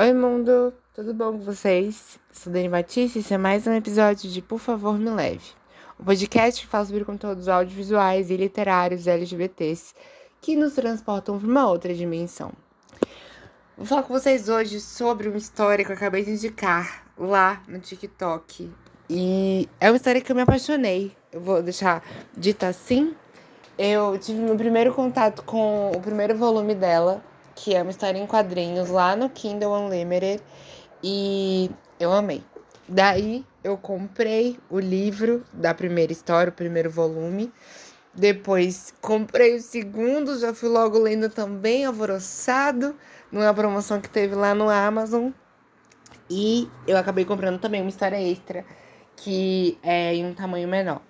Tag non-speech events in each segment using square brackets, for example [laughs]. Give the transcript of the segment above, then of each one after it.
Oi, mundo! Tudo bom com vocês? Sou Dani Batista e esse é mais um episódio de Por Favor Me Leve, um podcast que fala sobre conteúdos audiovisuais e literários LGBTs que nos transportam para uma outra dimensão. Vou falar com vocês hoje sobre uma história que eu acabei de indicar lá no TikTok. E é uma história que eu me apaixonei. Eu vou deixar dita assim. Eu tive meu primeiro contato com o primeiro volume dela, que é uma história em quadrinhos lá no Kindle Unlimited, e eu amei. Daí eu comprei o livro da primeira história, o primeiro volume. Depois comprei o segundo, já fui logo lendo também, alvoroçado, numa promoção que teve lá no Amazon. E eu acabei comprando também uma história extra, que é em um tamanho menor.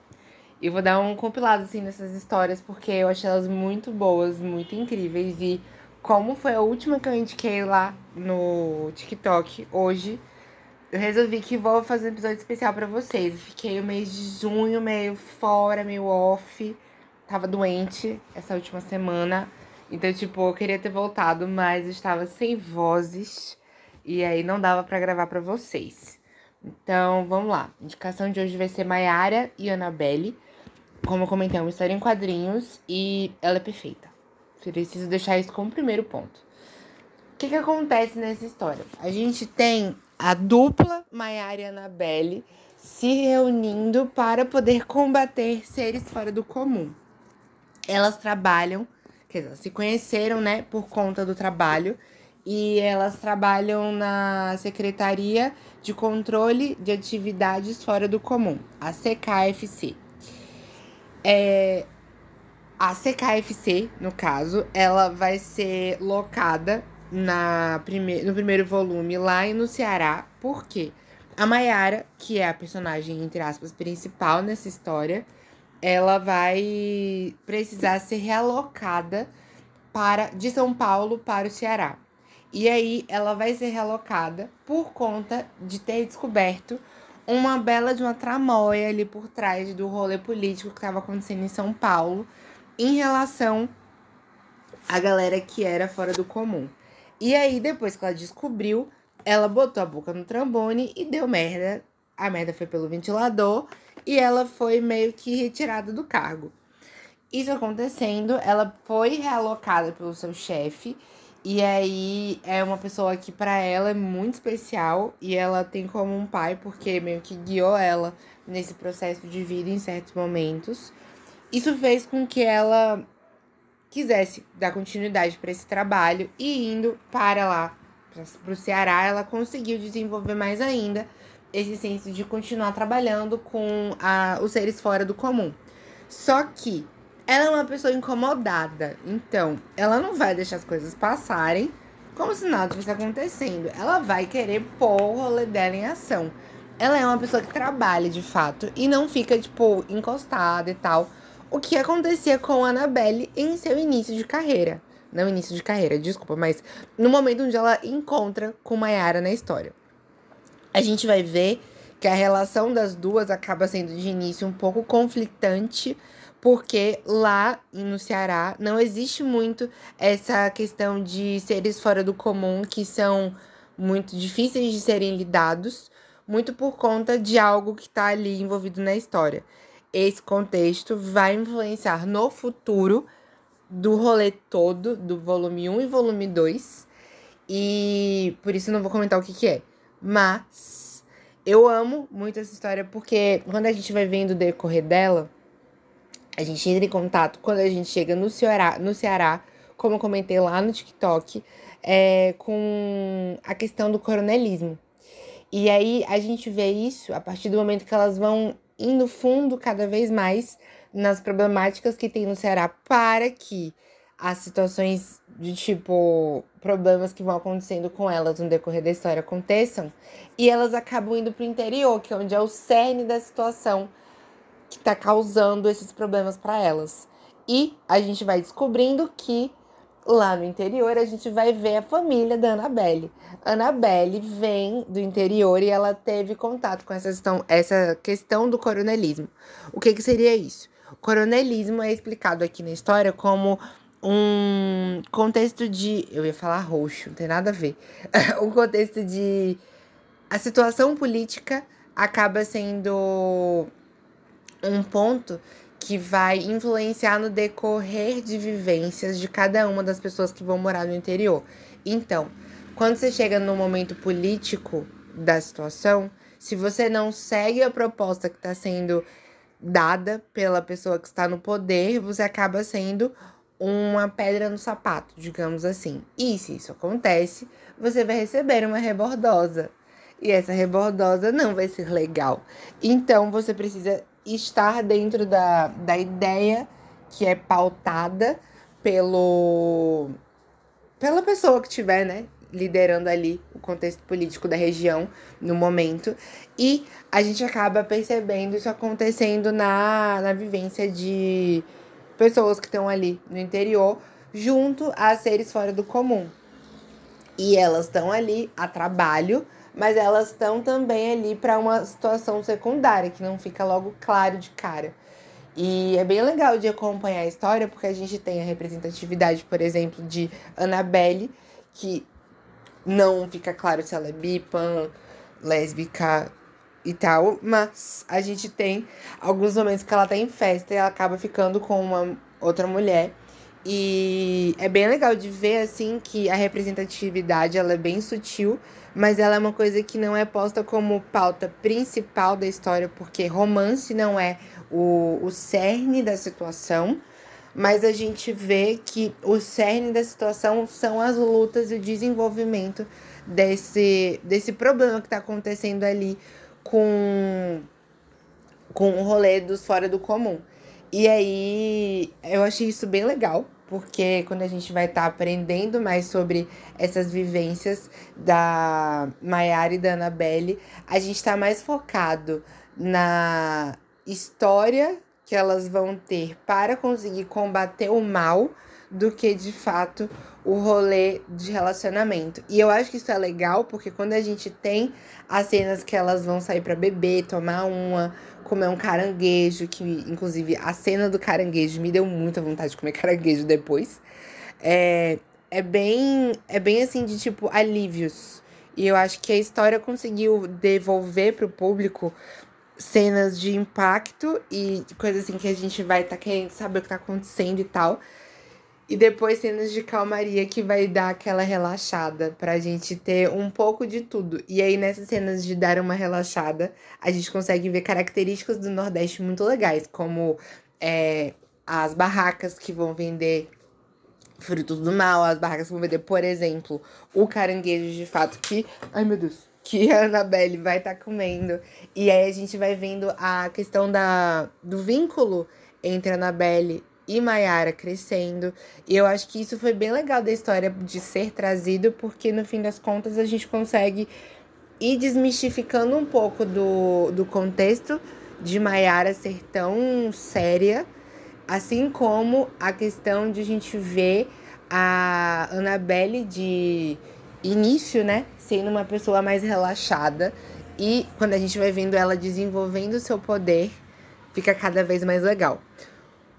E vou dar um compilado assim nessas histórias, porque eu achei elas muito boas, muito incríveis. E como foi a última que eu indiquei lá no TikTok hoje, eu resolvi que vou fazer um episódio especial para vocês. fiquei o mês de junho meio fora, meio off. Tava doente essa última semana. Então, tipo, eu queria ter voltado, mas estava sem vozes. E aí não dava para gravar para vocês. Então, vamos lá. A indicação de hoje vai ser Maiara e Annabelle. Como eu comentei, é uma história em quadrinhos e ela é perfeita. Preciso deixar isso como primeiro ponto. O que, que acontece nessa história? A gente tem a dupla Maiara e Annabelle se reunindo para poder combater seres fora do comum. Elas trabalham, quer dizer, se conheceram, né, por conta do trabalho, e elas trabalham na Secretaria de Controle de Atividades Fora do Comum, a CKFC. É, a CKFC, no caso, ela vai ser locada na prime no primeiro volume lá no Ceará, porque a Mayara, que é a personagem, entre aspas, principal nessa história, ela vai precisar ser realocada para de São Paulo para o Ceará. E aí ela vai ser realocada por conta de ter descoberto uma bela de uma tramóia ali por trás do rolê político que estava acontecendo em São Paulo em relação à galera que era fora do comum. E aí, depois que ela descobriu, ela botou a boca no trombone e deu merda. A merda foi pelo ventilador e ela foi meio que retirada do cargo. Isso acontecendo, ela foi realocada pelo seu chefe. E aí é uma pessoa que para ela é muito especial e ela tem como um pai porque meio que guiou ela nesse processo de vida em certos momentos. Isso fez com que ela quisesse dar continuidade para esse trabalho e indo para lá, para o Ceará, ela conseguiu desenvolver mais ainda esse senso de continuar trabalhando com a, os seres fora do comum. Só que ela é uma pessoa incomodada, então ela não vai deixar as coisas passarem como se nada estivesse acontecendo. Ela vai querer pôr o rolê dela em ação. Ela é uma pessoa que trabalha de fato e não fica, tipo, encostada e tal o que acontecia com a Annabelle em seu início de carreira. Não início de carreira, desculpa, mas no momento onde ela encontra com Mayara na história. A gente vai ver que a relação das duas acaba sendo de início um pouco conflitante, porque lá no Ceará não existe muito essa questão de seres fora do comum que são muito difíceis de serem lidados, muito por conta de algo que está ali envolvido na história esse contexto vai influenciar no futuro do rolê todo, do volume 1 e volume 2. E por isso não vou comentar o que, que é. Mas eu amo muito essa história porque quando a gente vai vendo o decorrer dela, a gente entra em contato quando a gente chega no Ceará, no Ceará como eu comentei lá no TikTok, é, com a questão do coronelismo. E aí a gente vê isso a partir do momento que elas vão indo fundo cada vez mais nas problemáticas que tem no Ceará para que as situações de tipo problemas que vão acontecendo com elas no decorrer da história aconteçam e elas acabam indo para o interior, que é onde é o cerne da situação que está causando esses problemas para elas. E a gente vai descobrindo que lá no interior, a gente vai ver a família da Annabelle. Annabelle vem do interior e ela teve contato com essa questão, essa questão do coronelismo. O que, que seria isso? O coronelismo é explicado aqui na história como um contexto de. Eu ia falar roxo, não tem nada a ver. [laughs] um contexto de. A situação política acaba sendo um ponto que vai influenciar no decorrer de vivências de cada uma das pessoas que vão morar no interior. Então, quando você chega no momento político da situação, se você não segue a proposta que está sendo dada pela pessoa que está no poder, você acaba sendo uma pedra no sapato, digamos assim. E se isso acontece, você vai receber uma rebordosa. E essa rebordosa não vai ser legal. Então você precisa estar dentro da, da ideia que é pautada pelo pela pessoa que tiver, né, liderando ali o contexto político da região no momento. E a gente acaba percebendo isso acontecendo na, na vivência de pessoas que estão ali no interior, junto a seres fora do comum. E elas estão ali a trabalho, mas elas estão também ali para uma situação secundária, que não fica logo claro de cara. E é bem legal de acompanhar a história, porque a gente tem a representatividade, por exemplo, de Annabelle, que não fica claro se ela é bipan, lésbica e tal, mas a gente tem alguns momentos que ela tá em festa e ela acaba ficando com uma outra mulher. E é bem legal de ver assim que a representatividade ela é bem sutil, mas ela é uma coisa que não é posta como pauta principal da história, porque romance não é o, o cerne da situação, mas a gente vê que o cerne da situação são as lutas e o desenvolvimento desse, desse problema que está acontecendo ali com, com o rolê dos fora do comum. E aí eu achei isso bem legal, porque quando a gente vai estar tá aprendendo mais sobre essas vivências da Maiara e da Annabelle, a gente está mais focado na história que elas vão ter para conseguir combater o mal do que de fato o rolê de relacionamento. E eu acho que isso é legal porque quando a gente tem as cenas que elas vão sair para beber, tomar uma, comer um caranguejo, que inclusive a cena do caranguejo me deu muita vontade de comer [laughs] caranguejo depois. É, é bem é bem assim de tipo alívios. E eu acho que a história conseguiu devolver pro público cenas de impacto e coisas assim que a gente vai estar tá querendo saber o que tá acontecendo e tal. E depois cenas de calmaria que vai dar aquela relaxada pra gente ter um pouco de tudo. E aí nessas cenas de dar uma relaxada, a gente consegue ver características do Nordeste muito legais, como é, as barracas que vão vender frutos do mal, as barracas que vão vender, por exemplo, o caranguejo de fato que, ai meu Deus, que a Annabelle vai estar tá comendo. E aí a gente vai vendo a questão da, do vínculo entre a Annabelle e Mayara crescendo. E eu acho que isso foi bem legal da história de ser trazido, porque no fim das contas a gente consegue ir desmistificando um pouco do, do contexto de Mayara ser tão séria, assim como a questão de a gente ver a Annabelle de início, né, sendo uma pessoa mais relaxada e quando a gente vai vendo ela desenvolvendo o seu poder, fica cada vez mais legal.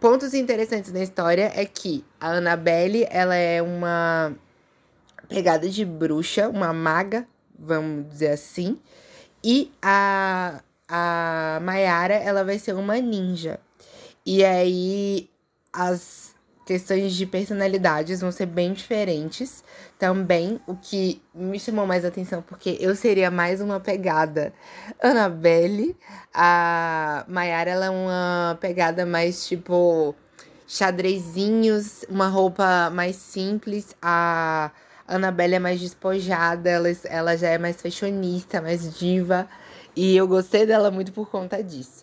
Pontos interessantes na história é que a Annabelle, ela é uma pegada de bruxa, uma maga, vamos dizer assim. E a, a Mayara, ela vai ser uma ninja. E aí, as questões de personalidades vão ser bem diferentes. Também, o que me chamou mais atenção, porque eu seria mais uma pegada Annabelle, a Mayara ela é uma pegada mais tipo xadrezinhos, uma roupa mais simples, a Annabelle é mais despojada, ela, ela já é mais fashionista, mais diva, e eu gostei dela muito por conta disso.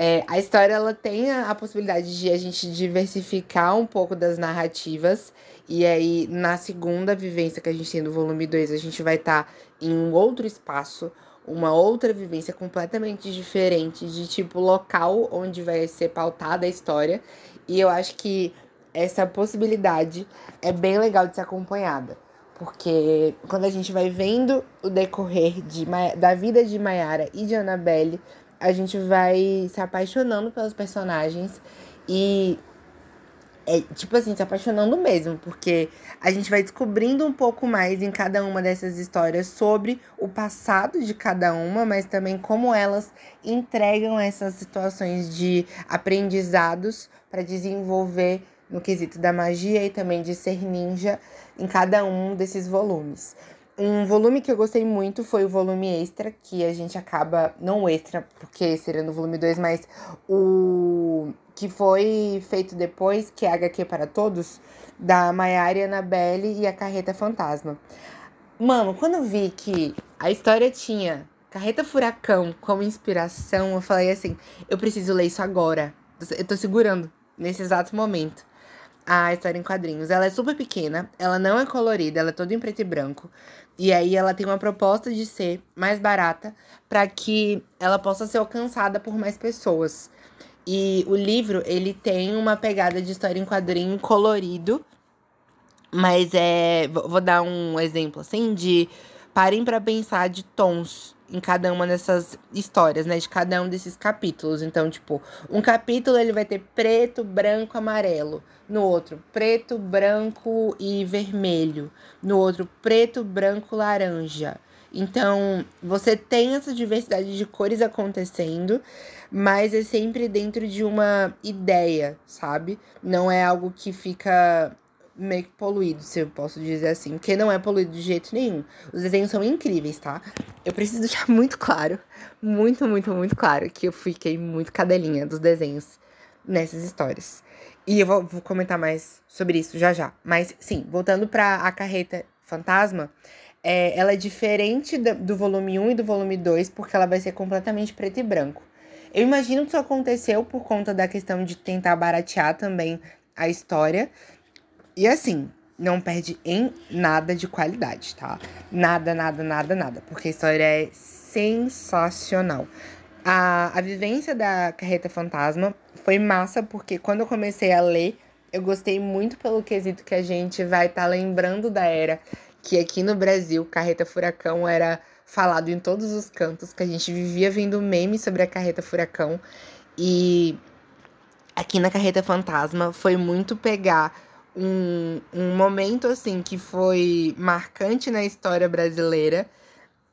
É, a história ela tem a, a, possibilidade de a gente diversificar um pouco das narrativas. E aí, na segunda vivência que a gente tem do volume 2, a gente vai estar tá em um outro espaço, uma outra vivência completamente diferente, de tipo local onde vai ser pautada a história. E eu acho que essa possibilidade é bem legal de ser acompanhada. Porque quando a gente vai vendo o decorrer de, da vida de Mayara e de Annabelle, a gente vai se apaixonando pelos personagens e é, tipo assim, se apaixonando mesmo, porque a gente vai descobrindo um pouco mais em cada uma dessas histórias sobre o passado de cada uma, mas também como elas entregam essas situações de aprendizados para desenvolver no quesito da magia e também de ser ninja em cada um desses volumes. Um volume que eu gostei muito foi o volume extra, que a gente acaba. Não extra, porque seria no volume 2, mas o que foi feito depois, que é HQ para Todos, da Maiara Annabelle e a Carreta Fantasma. Mano, quando eu vi que a história tinha Carreta Furacão como inspiração, eu falei assim: eu preciso ler isso agora. Eu tô segurando nesse exato momento a história em quadrinhos. Ela é super pequena, ela não é colorida, ela é toda em preto e branco. E aí ela tem uma proposta de ser mais barata para que ela possa ser alcançada por mais pessoas. E o livro, ele tem uma pegada de história em quadrinho colorido, mas é, vou dar um exemplo assim de parem para pensar de tons em cada uma dessas histórias, né? De cada um desses capítulos. Então, tipo, um capítulo ele vai ter preto, branco, amarelo. No outro, preto, branco e vermelho. No outro, preto, branco, laranja. Então, você tem essa diversidade de cores acontecendo, mas é sempre dentro de uma ideia, sabe? Não é algo que fica meio que poluído, se eu posso dizer assim. Porque não é poluído de jeito nenhum. Os desenhos são incríveis, tá? Eu preciso [laughs] deixar muito claro, muito, muito, muito claro, que eu fiquei muito cadelinha dos desenhos nessas histórias. E eu vou, vou comentar mais sobre isso já já. Mas, sim, voltando pra a carreta fantasma, é, ela é diferente do, do volume 1 e do volume 2, porque ela vai ser completamente preto e branco. Eu imagino que isso aconteceu por conta da questão de tentar baratear também a história, e assim, não perde em nada de qualidade, tá? Nada, nada, nada, nada. Porque a história é sensacional. A, a vivência da Carreta Fantasma foi massa, porque quando eu comecei a ler, eu gostei muito pelo quesito que a gente vai estar tá lembrando da era que aqui no Brasil, Carreta Furacão era falado em todos os cantos, que a gente vivia vendo memes sobre a Carreta Furacão. E aqui na Carreta Fantasma foi muito pegar um, um momento assim que foi marcante na história brasileira,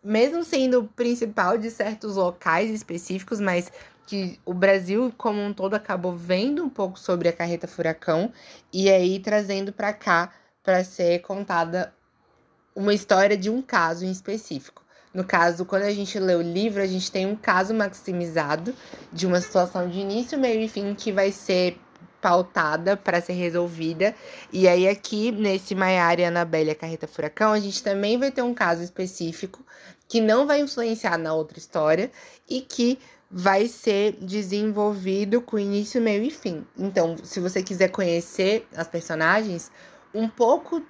mesmo sendo principal de certos locais específicos, mas que o Brasil como um todo acabou vendo um pouco sobre a carreta furacão e aí trazendo para cá para ser contada uma história de um caso em específico. No caso, quando a gente lê o livro, a gente tem um caso maximizado de uma situação de início, meio e fim que vai ser pautada para ser resolvida. E aí, aqui nesse Maiara e Anabelle a Carreta Furacão, a gente também vai ter um caso específico que não vai influenciar na outra história e que vai ser desenvolvido com início, meio e fim. Então, se você quiser conhecer as personagens, um pouco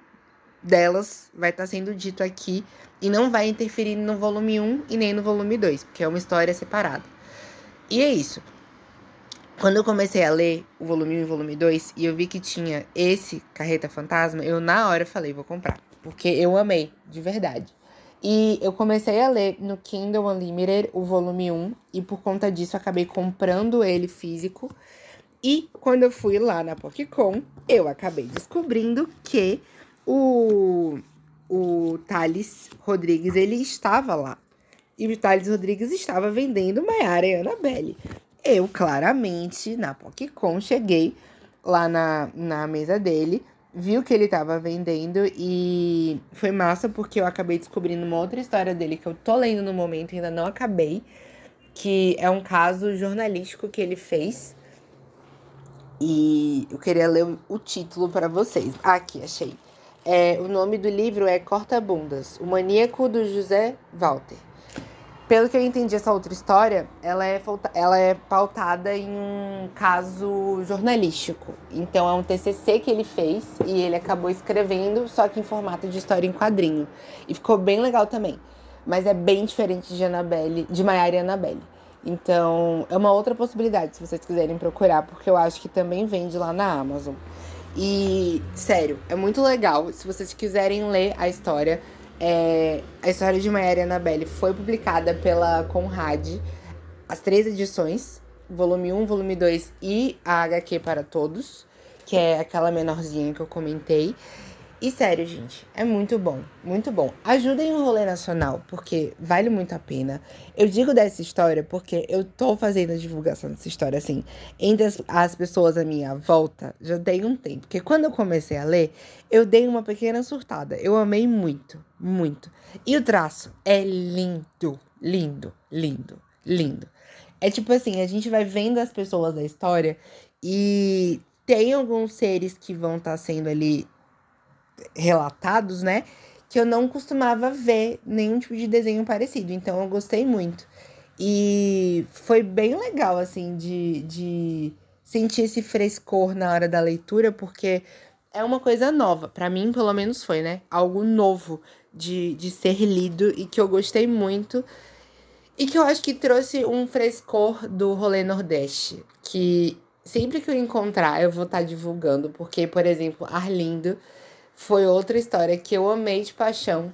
delas vai estar tá sendo dito aqui e não vai interferir no volume 1 e nem no volume 2, porque é uma história separada. E é isso. Quando eu comecei a ler o volume 1 e o volume 2 e eu vi que tinha esse Carreta Fantasma, eu na hora falei, vou comprar. Porque eu amei, de verdade. E eu comecei a ler no Kindle Unlimited o volume 1 e por conta disso acabei comprando ele físico. E quando eu fui lá na Pokécon, eu acabei descobrindo que o, o Thales Rodrigues, ele estava lá. E o Thales Rodrigues estava vendendo Maiara e Annabelle. Eu, claramente, na PocCon, cheguei lá na, na mesa dele, vi o que ele tava vendendo e foi massa porque eu acabei descobrindo uma outra história dele que eu tô lendo no momento, ainda não acabei, que é um caso jornalístico que ele fez. E eu queria ler o título para vocês. Aqui, achei. É, o nome do livro é Corta Bundas, o maníaco do José Walter. Pelo que eu entendi essa outra história, ela é, ela é pautada em um caso jornalístico. Então é um TCC que ele fez e ele acabou escrevendo, só que em formato de história em quadrinho. E ficou bem legal também. Mas é bem diferente de Annabelle, de Maiara e Annabelle. Então, é uma outra possibilidade se vocês quiserem procurar, porque eu acho que também vende lá na Amazon. E, sério, é muito legal. Se vocês quiserem ler a história, é, a história de Maiara e Annabelle foi publicada pela Conrad, as três edições, volume 1, volume 2 e a HQ para todos. que é aquela menorzinha que eu comentei. E sério, gente, é muito bom, muito bom. Ajudem o rolê nacional, porque vale muito a pena. Eu digo dessa história porque eu tô fazendo a divulgação dessa história, assim, entre as, as pessoas à minha volta, já tem um tempo. Porque quando eu comecei a ler, eu dei uma pequena surtada. Eu amei muito, muito. E o traço é lindo, lindo, lindo, lindo. É tipo assim, a gente vai vendo as pessoas da história e tem alguns seres que vão estar tá sendo ali relatados, né? Que eu não costumava ver nenhum tipo de desenho parecido. Então eu gostei muito. E foi bem legal, assim, de, de sentir esse frescor na hora da leitura, porque é uma coisa nova. para mim, pelo menos, foi, né? Algo novo de, de ser lido e que eu gostei muito. E que eu acho que trouxe um frescor do rolê Nordeste. Que sempre que eu encontrar, eu vou estar tá divulgando. Porque, por exemplo, Arlindo foi outra história que eu amei de paixão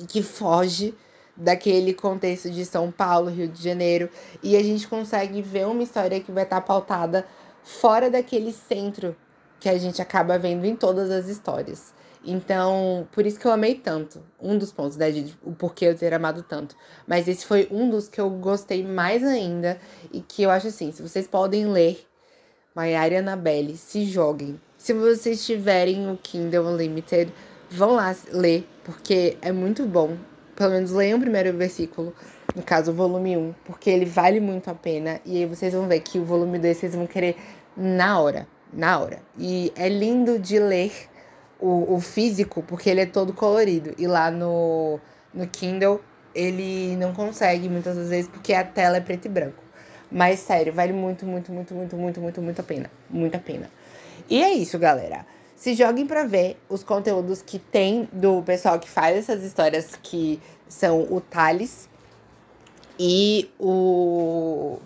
e que foge daquele contexto de São Paulo, Rio de Janeiro, e a gente consegue ver uma história que vai estar pautada fora daquele centro que a gente acaba vendo em todas as histórias. Então, por isso que eu amei tanto. Um dos pontos, né, de o porquê eu ter amado tanto. Mas esse foi um dos que eu gostei mais ainda e que eu acho assim, se vocês podem ler Maiara e Annabelle, se joguem. Se vocês tiverem o Kindle Unlimited, vão lá ler, porque é muito bom. Pelo menos leiam o primeiro versículo, no caso o volume 1, porque ele vale muito a pena. E aí vocês vão ver que o volume 2 vocês vão querer na hora, na hora. E é lindo de ler o, o físico, porque ele é todo colorido. E lá no, no Kindle ele não consegue muitas das vezes, porque a tela é preto e branco. Mas sério, vale muito, muito, muito, muito, muito, muito, muito a pena. Muito a pena. E é isso, galera. Se joguem para ver os conteúdos que tem do pessoal que faz essas histórias que são o Thales e o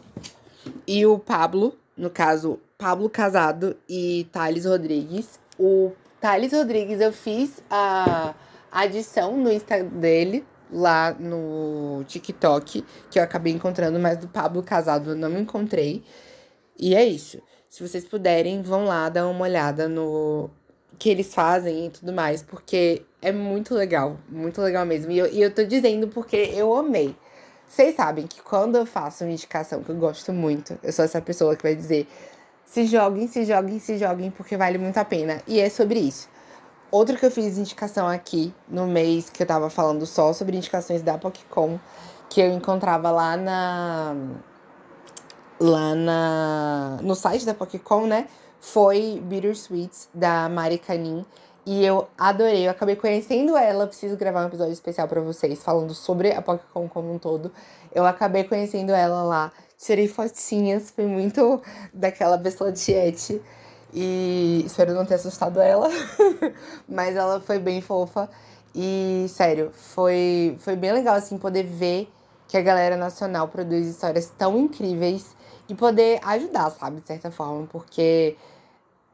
e o Pablo, no caso, Pablo Casado e Thales Rodrigues. O Thales Rodrigues eu fiz a adição no Instagram dele lá no TikTok, que eu acabei encontrando, mas do Pablo Casado eu não encontrei. E é isso. Se vocês puderem, vão lá dar uma olhada no que eles fazem e tudo mais, porque é muito legal, muito legal mesmo. E eu, e eu tô dizendo porque eu amei. Vocês sabem que quando eu faço uma indicação que eu gosto muito, eu sou essa pessoa que vai dizer: se joguem, se joguem, se joguem, porque vale muito a pena. E é sobre isso. Outro que eu fiz indicação aqui no mês que eu tava falando só sobre indicações da Pokécom, que eu encontrava lá na lá na, no site da Pokécom, né? Foi Bittersweets, da Mari Canin. E eu adorei, eu acabei conhecendo ela. Preciso gravar um episódio especial para vocês, falando sobre a Pokécom como um todo. Eu acabei conhecendo ela lá, tirei fotinhas, foi muito daquela pessoa tiete. E espero não ter assustado ela, [laughs] mas ela foi bem fofa. E, sério, foi, foi bem legal, assim, poder ver que a galera nacional produz histórias tão incríveis e poder ajudar, sabe, de certa forma, porque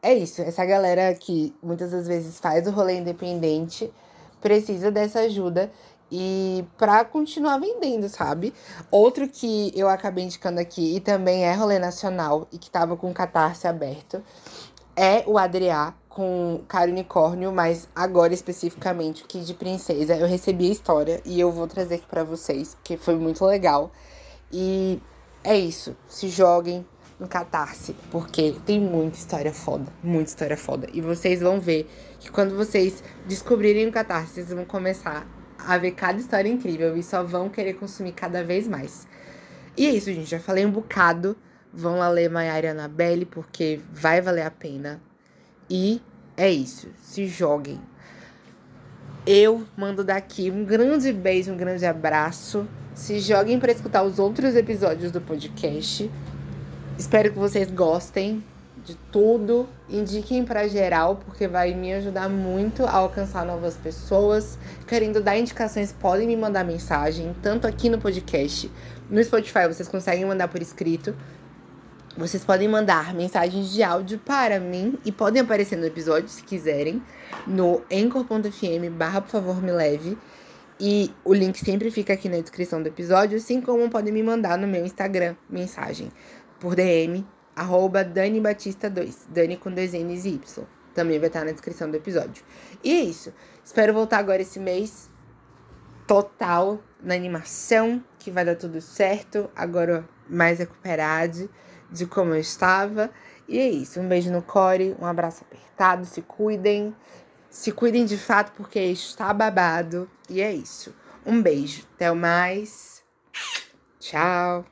é isso, essa galera que muitas das vezes faz o rolê independente precisa dessa ajuda e para continuar vendendo, sabe? Outro que eu acabei indicando aqui e também é rolê nacional e que tava com o catarse aberto é o Adriá com Caro Unicórnio, mas agora especificamente o Kid Princesa. Eu recebi a história e eu vou trazer aqui para vocês, porque foi muito legal. E é isso. Se joguem no Catarse, porque tem muita história foda. Muita história foda. E vocês vão ver que quando vocês descobrirem o Catarse, vocês vão começar a ver cada história incrível e só vão querer consumir cada vez mais. E é isso, gente. Já falei um bocado. Vão lá ler Maiara e Annabelle, porque vai valer a pena. E é isso. Se joguem. Eu mando daqui um grande beijo, um grande abraço. Se joguem para escutar os outros episódios do podcast. Espero que vocês gostem de tudo. Indiquem para geral, porque vai me ajudar muito a alcançar novas pessoas. Querendo dar indicações, podem me mandar mensagem, tanto aqui no podcast. No Spotify vocês conseguem mandar por escrito. Vocês podem mandar mensagens de áudio para mim e podem aparecer no episódio se quiserem, no anchor.fm barra por favor me leve. E o link sempre fica aqui na descrição do episódio, assim como podem me mandar no meu Instagram mensagem por DM arroba Dani Batista 2, Dani com dois N's e Y. Também vai estar na descrição do episódio. E é isso. Espero voltar agora esse mês total na animação, que vai dar tudo certo. Agora mais recuperado de como eu estava. E é isso. Um beijo no core, um abraço apertado, se cuidem. Se cuidem de fato, porque está babado. E é isso. Um beijo. Até mais. Tchau.